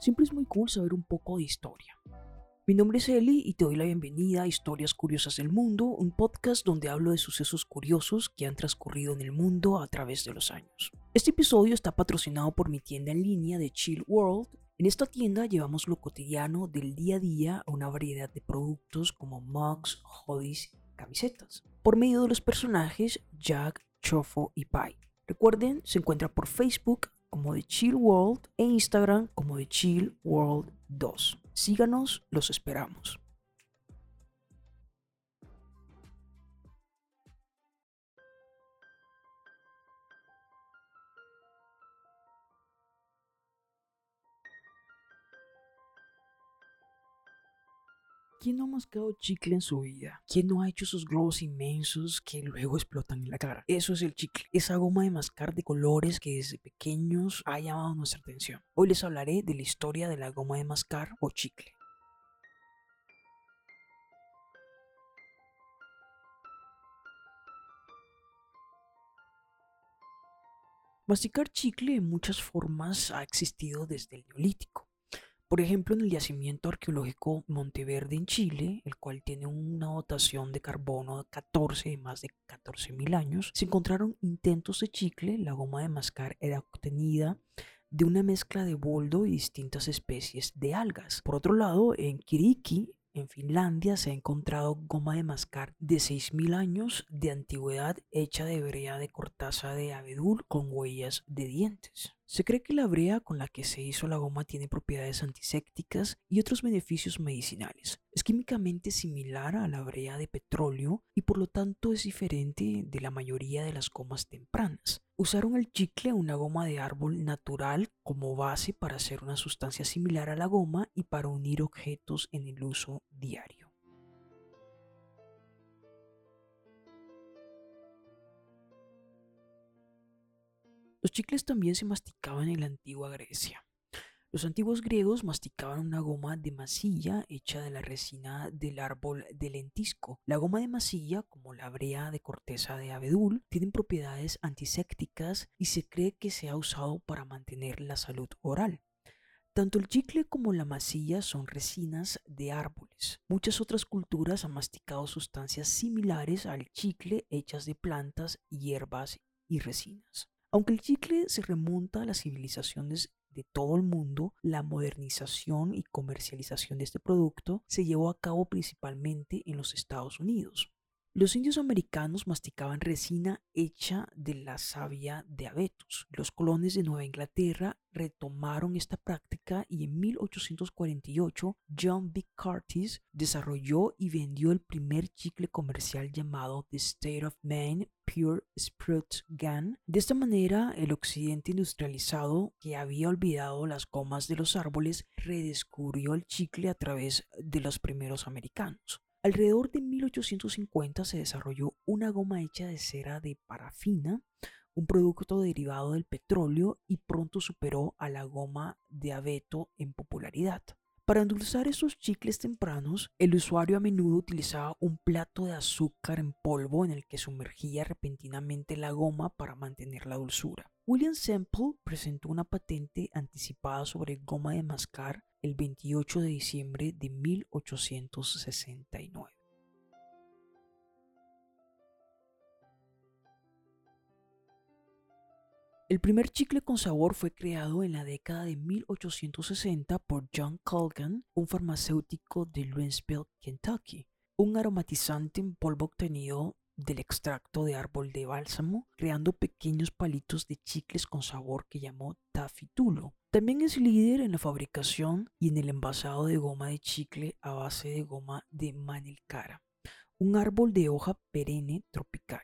Siempre es muy cool saber un poco de historia. Mi nombre es Eli y te doy la bienvenida a Historias Curiosas del Mundo, un podcast donde hablo de sucesos curiosos que han transcurrido en el mundo a través de los años. Este episodio está patrocinado por mi tienda en línea de Chill World. En esta tienda llevamos lo cotidiano del día a día a una variedad de productos como mugs, hoodies camisetas, por medio de los personajes Jack, Chofo y Pai. Recuerden, se encuentra por Facebook como The Chill World e Instagram como The Chill World 2. Síganos, los esperamos. ¿Quién no ha mascado chicle en su vida? ¿Quién no ha hecho esos globos inmensos que luego explotan en la cara? Eso es el chicle, esa goma de mascar de colores que desde pequeños ha llamado nuestra atención. Hoy les hablaré de la historia de la goma de mascar o chicle. Masticar chicle en muchas formas ha existido desde el neolítico. Por ejemplo, en el yacimiento arqueológico Monteverde en Chile, el cual tiene una dotación de carbono de 14 de más de 14.000 años, se encontraron intentos de chicle. La goma de mascar era obtenida de una mezcla de boldo y distintas especies de algas. Por otro lado, en Kiriki, en Finlandia se ha encontrado goma de mascar de 6.000 años de antigüedad hecha de brea de corteza de abedul con huellas de dientes. Se cree que la brea con la que se hizo la goma tiene propiedades antisépticas y otros beneficios medicinales. Es químicamente similar a la brea de petróleo y por lo tanto es diferente de la mayoría de las gomas tempranas. Usaron el chicle, una goma de árbol natural, como base para hacer una sustancia similar a la goma y para unir objetos en el uso diario. Los chicles también se masticaban en la antigua Grecia. Los antiguos griegos masticaban una goma de masilla hecha de la resina del árbol de lentisco. La goma de masilla, como la brea de corteza de abedul, tienen propiedades antisépticas y se cree que se ha usado para mantener la salud oral. Tanto el chicle como la masilla son resinas de árboles. Muchas otras culturas han masticado sustancias similares al chicle hechas de plantas, hierbas y resinas. Aunque el chicle se remonta a las civilizaciones de todo el mundo, la modernización y comercialización de este producto se llevó a cabo principalmente en los Estados Unidos. Los indios americanos masticaban resina hecha de la savia de abetos. Los colones de Nueva Inglaterra retomaron esta práctica y en 1848 John B. Curtis desarrolló y vendió el primer chicle comercial llamado The State of Maine Pure Sprout Gun. De esta manera, el occidente industrializado, que había olvidado las gomas de los árboles, redescubrió el chicle a través de los primeros americanos. Alrededor de 1850 se desarrolló una goma hecha de cera de parafina, un producto derivado del petróleo y pronto superó a la goma de abeto en popularidad. Para endulzar esos chicles tempranos, el usuario a menudo utilizaba un plato de azúcar en polvo en el que sumergía repentinamente la goma para mantener la dulzura. William Semple presentó una patente anticipada sobre goma de mascar el 28 de diciembre de 1869. El primer chicle con sabor fue creado en la década de 1860 por John Colgan, un farmacéutico de Louisville, Kentucky. Un aromatizante en polvo obtenido del extracto de árbol de bálsamo, creando pequeños palitos de chicles con sabor que llamó tafitulo. También es líder en la fabricación y en el envasado de goma de chicle a base de goma de manilcara, un árbol de hoja perenne tropical.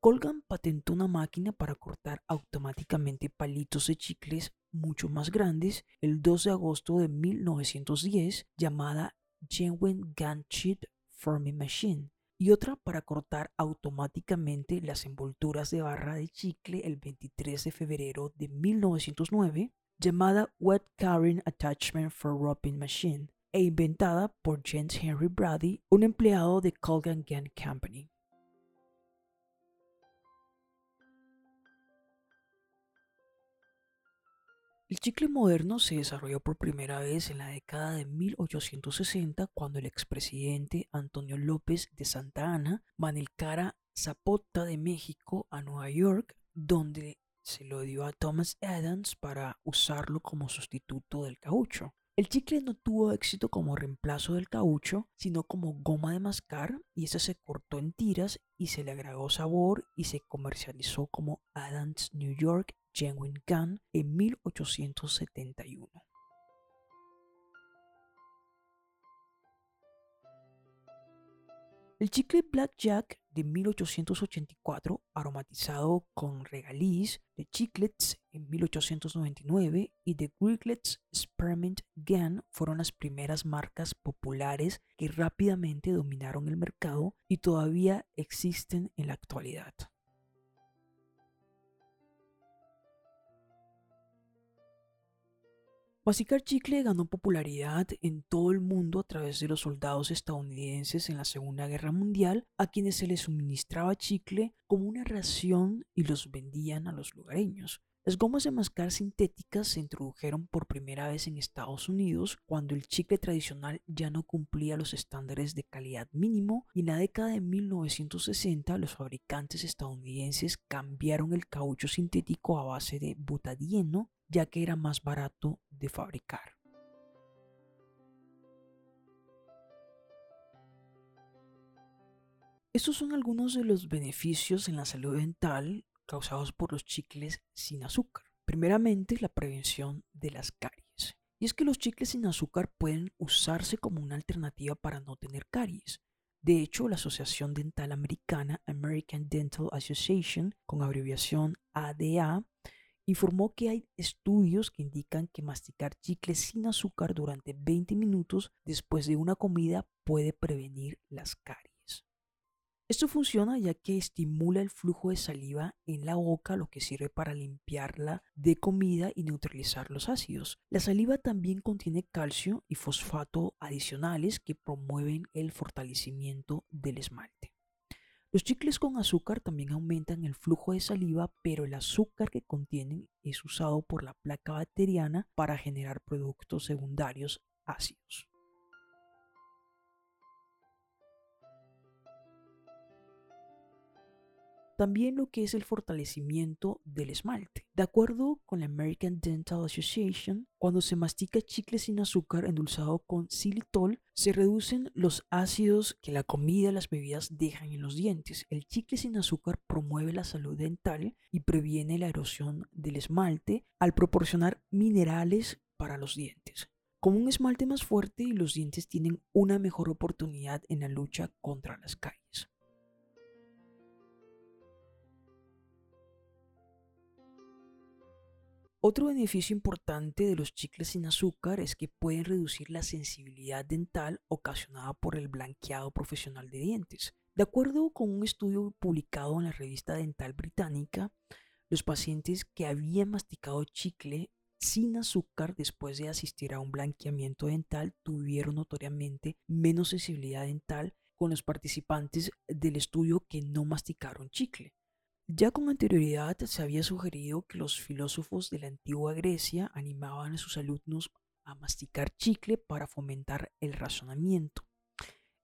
Colgan patentó una máquina para cortar automáticamente palitos de chicles mucho más grandes el 2 de agosto de 1910 llamada Genuine Gun Sheet Forming Machine y otra para cortar automáticamente las envolturas de barra de chicle el 23 de febrero de 1909 llamada Wet Carrying Attachment for Rubbing Machine e inventada por James Henry Brady, un empleado de Colgan Gun Company. El chicle moderno se desarrolló por primera vez en la década de 1860 cuando el expresidente Antonio López de Santa Ana manilcara Zapota de México a Nueva York, donde se lo dio a Thomas Adams para usarlo como sustituto del caucho. El chicle no tuvo éxito como reemplazo del caucho, sino como goma de mascar y ese se cortó en tiras y se le agregó sabor y se comercializó como Adams New York Genuine Gun en 1871. El chicle Black Jack de 1884, aromatizado con regaliz de Chiclets en 1899 y de Griglets Spearmint Gun fueron las primeras marcas populares que rápidamente dominaron el mercado y todavía existen en la actualidad. Masticar chicle ganó popularidad en todo el mundo a través de los soldados estadounidenses en la Segunda Guerra Mundial, a quienes se les suministraba chicle como una ración y los vendían a los lugareños. Las gomas de mascar sintéticas se introdujeron por primera vez en Estados Unidos cuando el chicle tradicional ya no cumplía los estándares de calidad mínimo y en la década de 1960 los fabricantes estadounidenses cambiaron el caucho sintético a base de butadieno ya que era más barato de fabricar. Estos son algunos de los beneficios en la salud dental causados por los chicles sin azúcar. Primeramente, la prevención de las caries. Y es que los chicles sin azúcar pueden usarse como una alternativa para no tener caries. De hecho, la Asociación Dental Americana, American Dental Association, con abreviación ADA, informó que hay estudios que indican que masticar chicles sin azúcar durante 20 minutos después de una comida puede prevenir las caries. Esto funciona ya que estimula el flujo de saliva en la boca, lo que sirve para limpiarla de comida y neutralizar los ácidos. La saliva también contiene calcio y fosfato adicionales que promueven el fortalecimiento del esmalte. Los chicles con azúcar también aumentan el flujo de saliva, pero el azúcar que contienen es usado por la placa bacteriana para generar productos secundarios ácidos. También lo que es el fortalecimiento del esmalte. De acuerdo con la American Dental Association, cuando se mastica chicle sin azúcar endulzado con xilitol, se reducen los ácidos que la comida y las bebidas dejan en los dientes. El chicle sin azúcar promueve la salud dental y previene la erosión del esmalte al proporcionar minerales para los dientes. Con un esmalte más fuerte, los dientes tienen una mejor oportunidad en la lucha contra las caries. Otro beneficio importante de los chicles sin azúcar es que pueden reducir la sensibilidad dental ocasionada por el blanqueado profesional de dientes. De acuerdo con un estudio publicado en la revista dental británica, los pacientes que habían masticado chicle sin azúcar después de asistir a un blanqueamiento dental tuvieron notoriamente menos sensibilidad dental con los participantes del estudio que no masticaron chicle. Ya con anterioridad se había sugerido que los filósofos de la antigua Grecia animaban a sus alumnos a masticar chicle para fomentar el razonamiento.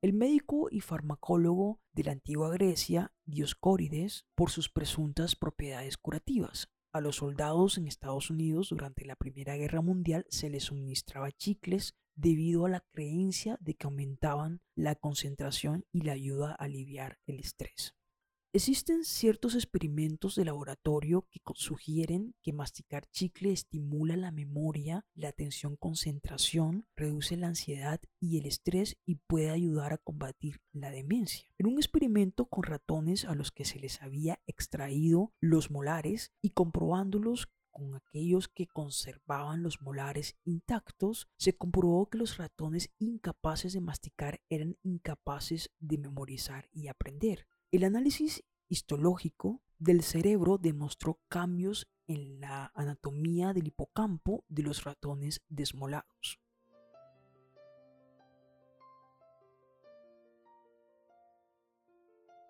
El médico y farmacólogo de la antigua Grecia, Dioscórides, por sus presuntas propiedades curativas. A los soldados en Estados Unidos durante la Primera Guerra Mundial se les suministraba chicles debido a la creencia de que aumentaban la concentración y la ayuda a aliviar el estrés. Existen ciertos experimentos de laboratorio que sugieren que masticar chicle estimula la memoria, la atención concentración, reduce la ansiedad y el estrés y puede ayudar a combatir la demencia. En un experimento con ratones a los que se les había extraído los molares y comprobándolos con aquellos que conservaban los molares intactos, se comprobó que los ratones incapaces de masticar eran incapaces de memorizar y aprender. El análisis histológico del cerebro demostró cambios en la anatomía del hipocampo de los ratones desmolados.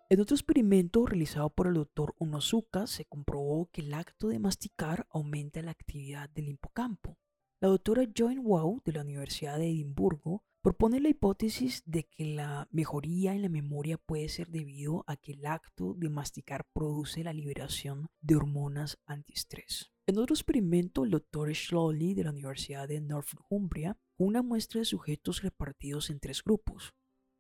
En otro experimento realizado por el doctor Onosuka se comprobó que el acto de masticar aumenta la actividad del hipocampo. La doctora Joan Wow de la Universidad de Edimburgo propone la hipótesis de que la mejoría en la memoria puede ser debido a que el acto de masticar produce la liberación de hormonas antiestrés. En otro experimento, el doctor Schlowley de la Universidad de Northumbria, una muestra de sujetos repartidos en tres grupos.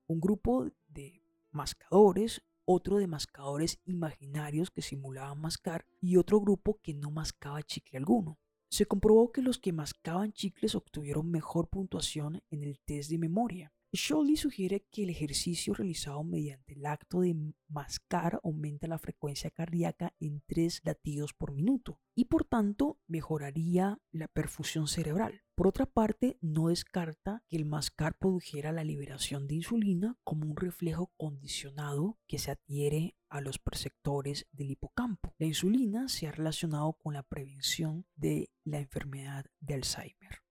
Un grupo de mascadores, otro de mascadores imaginarios que simulaban mascar y otro grupo que no mascaba chicle alguno. Se comprobó que los que mascaban chicles obtuvieron mejor puntuación en el test de memoria. Scholly sugiere que el ejercicio realizado mediante el acto de mascar aumenta la frecuencia cardíaca en 3 latidos por minuto y por tanto mejoraría la perfusión cerebral. Por otra parte, no descarta que el mascar produjera la liberación de insulina como un reflejo condicionado que se adhiere a los perceptores del hipocampo. La insulina se ha relacionado con la prevención de la enfermedad de Alzheimer.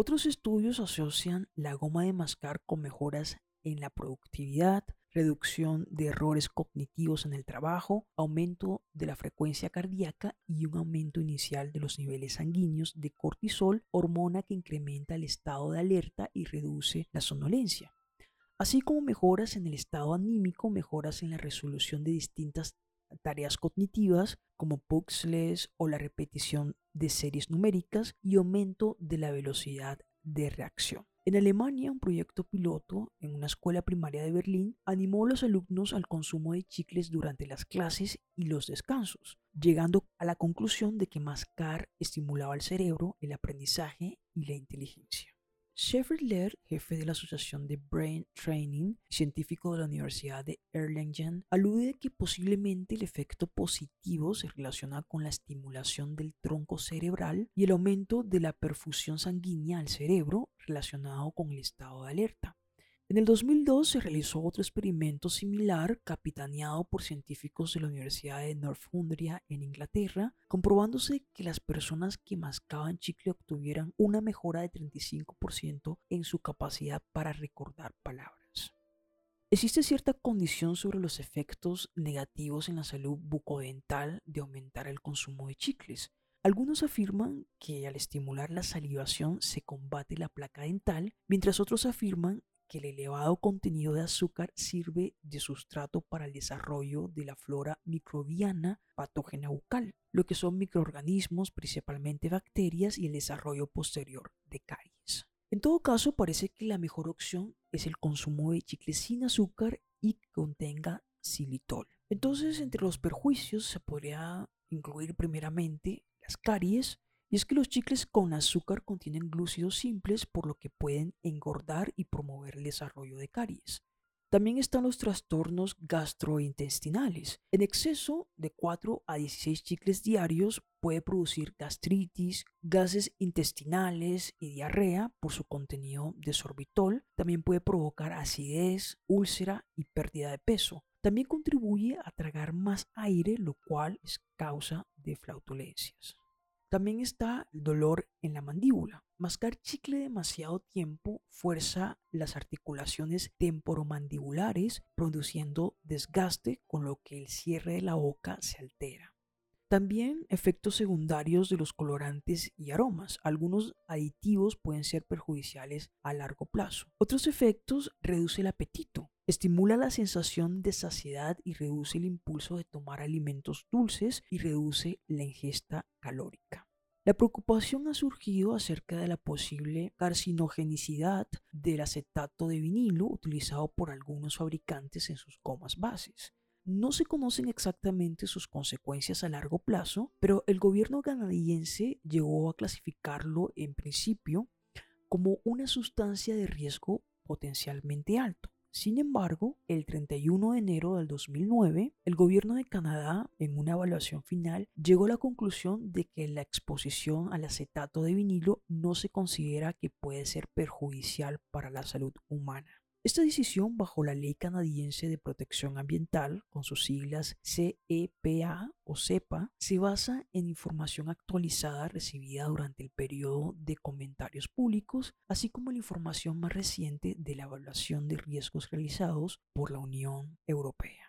Otros estudios asocian la goma de mascar con mejoras en la productividad, reducción de errores cognitivos en el trabajo, aumento de la frecuencia cardíaca y un aumento inicial de los niveles sanguíneos de cortisol, hormona que incrementa el estado de alerta y reduce la somnolencia, así como mejoras en el estado anímico, mejoras en la resolución de distintas tareas cognitivas como puzzles o la repetición de series numéricas y aumento de la velocidad de reacción. En Alemania, un proyecto piloto en una escuela primaria de Berlín animó a los alumnos al consumo de chicles durante las clases y los descansos, llegando a la conclusión de que mascar estimulaba el cerebro, el aprendizaje y la inteligencia. Shepard Lehr, jefe de la Asociación de Brain Training, científico de la Universidad de Erlangen, alude que posiblemente el efecto positivo se relaciona con la estimulación del tronco cerebral y el aumento de la perfusión sanguínea al cerebro relacionado con el estado de alerta. En el 2002 se realizó otro experimento similar capitaneado por científicos de la Universidad de Northumbria en Inglaterra, comprobándose que las personas que mascaban chicle obtuvieran una mejora de 35% en su capacidad para recordar palabras. Existe cierta condición sobre los efectos negativos en la salud bucodental de aumentar el consumo de chicles. Algunos afirman que al estimular la salivación se combate la placa dental, mientras otros afirman que el elevado contenido de azúcar sirve de sustrato para el desarrollo de la flora microbiana patógena bucal, lo que son microorganismos, principalmente bacterias, y el desarrollo posterior de caries. En todo caso, parece que la mejor opción es el consumo de chicles sin azúcar y que contenga xilitol. Entonces, entre los perjuicios se podría incluir primeramente las caries, y es que los chicles con azúcar contienen glúcidos simples por lo que pueden engordar y promover el desarrollo de caries. También están los trastornos gastrointestinales. En exceso de 4 a 16 chicles diarios puede producir gastritis, gases intestinales y diarrea por su contenido de sorbitol. También puede provocar acidez, úlcera y pérdida de peso. También contribuye a tragar más aire, lo cual es causa de flautulencias. También está el dolor en la mandíbula. Mascar chicle demasiado tiempo fuerza las articulaciones temporomandibulares, produciendo desgaste, con lo que el cierre de la boca se altera. También efectos secundarios de los colorantes y aromas. Algunos aditivos pueden ser perjudiciales a largo plazo. Otros efectos reduce el apetito. Estimula la sensación de saciedad y reduce el impulso de tomar alimentos dulces y reduce la ingesta calórica. La preocupación ha surgido acerca de la posible carcinogenicidad del acetato de vinilo utilizado por algunos fabricantes en sus gomas bases. No se conocen exactamente sus consecuencias a largo plazo, pero el gobierno canadiense llegó a clasificarlo en principio como una sustancia de riesgo potencialmente alto. Sin embargo, el 31 de enero del 2009, el gobierno de Canadá, en una evaluación final, llegó a la conclusión de que la exposición al acetato de vinilo no se considera que puede ser perjudicial para la salud humana. Esta decisión bajo la Ley Canadiense de Protección Ambiental, con sus siglas CEPA o CEPA, se basa en información actualizada recibida durante el periodo de comentarios públicos, así como la información más reciente de la evaluación de riesgos realizados por la Unión Europea.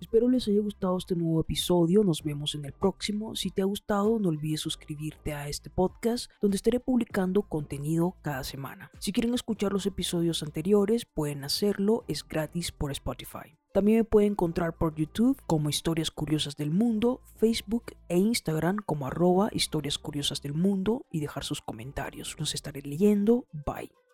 Espero les haya gustado este nuevo episodio, nos vemos en el próximo. Si te ha gustado, no olvides suscribirte a este podcast, donde estaré publicando contenido cada semana. Si quieren escuchar los episodios anteriores, pueden hacerlo, es gratis por Spotify. También me pueden encontrar por YouTube como Historias Curiosas del Mundo, Facebook e Instagram como arroba Historias Curiosas del Mundo y dejar sus comentarios. Los estaré leyendo. Bye.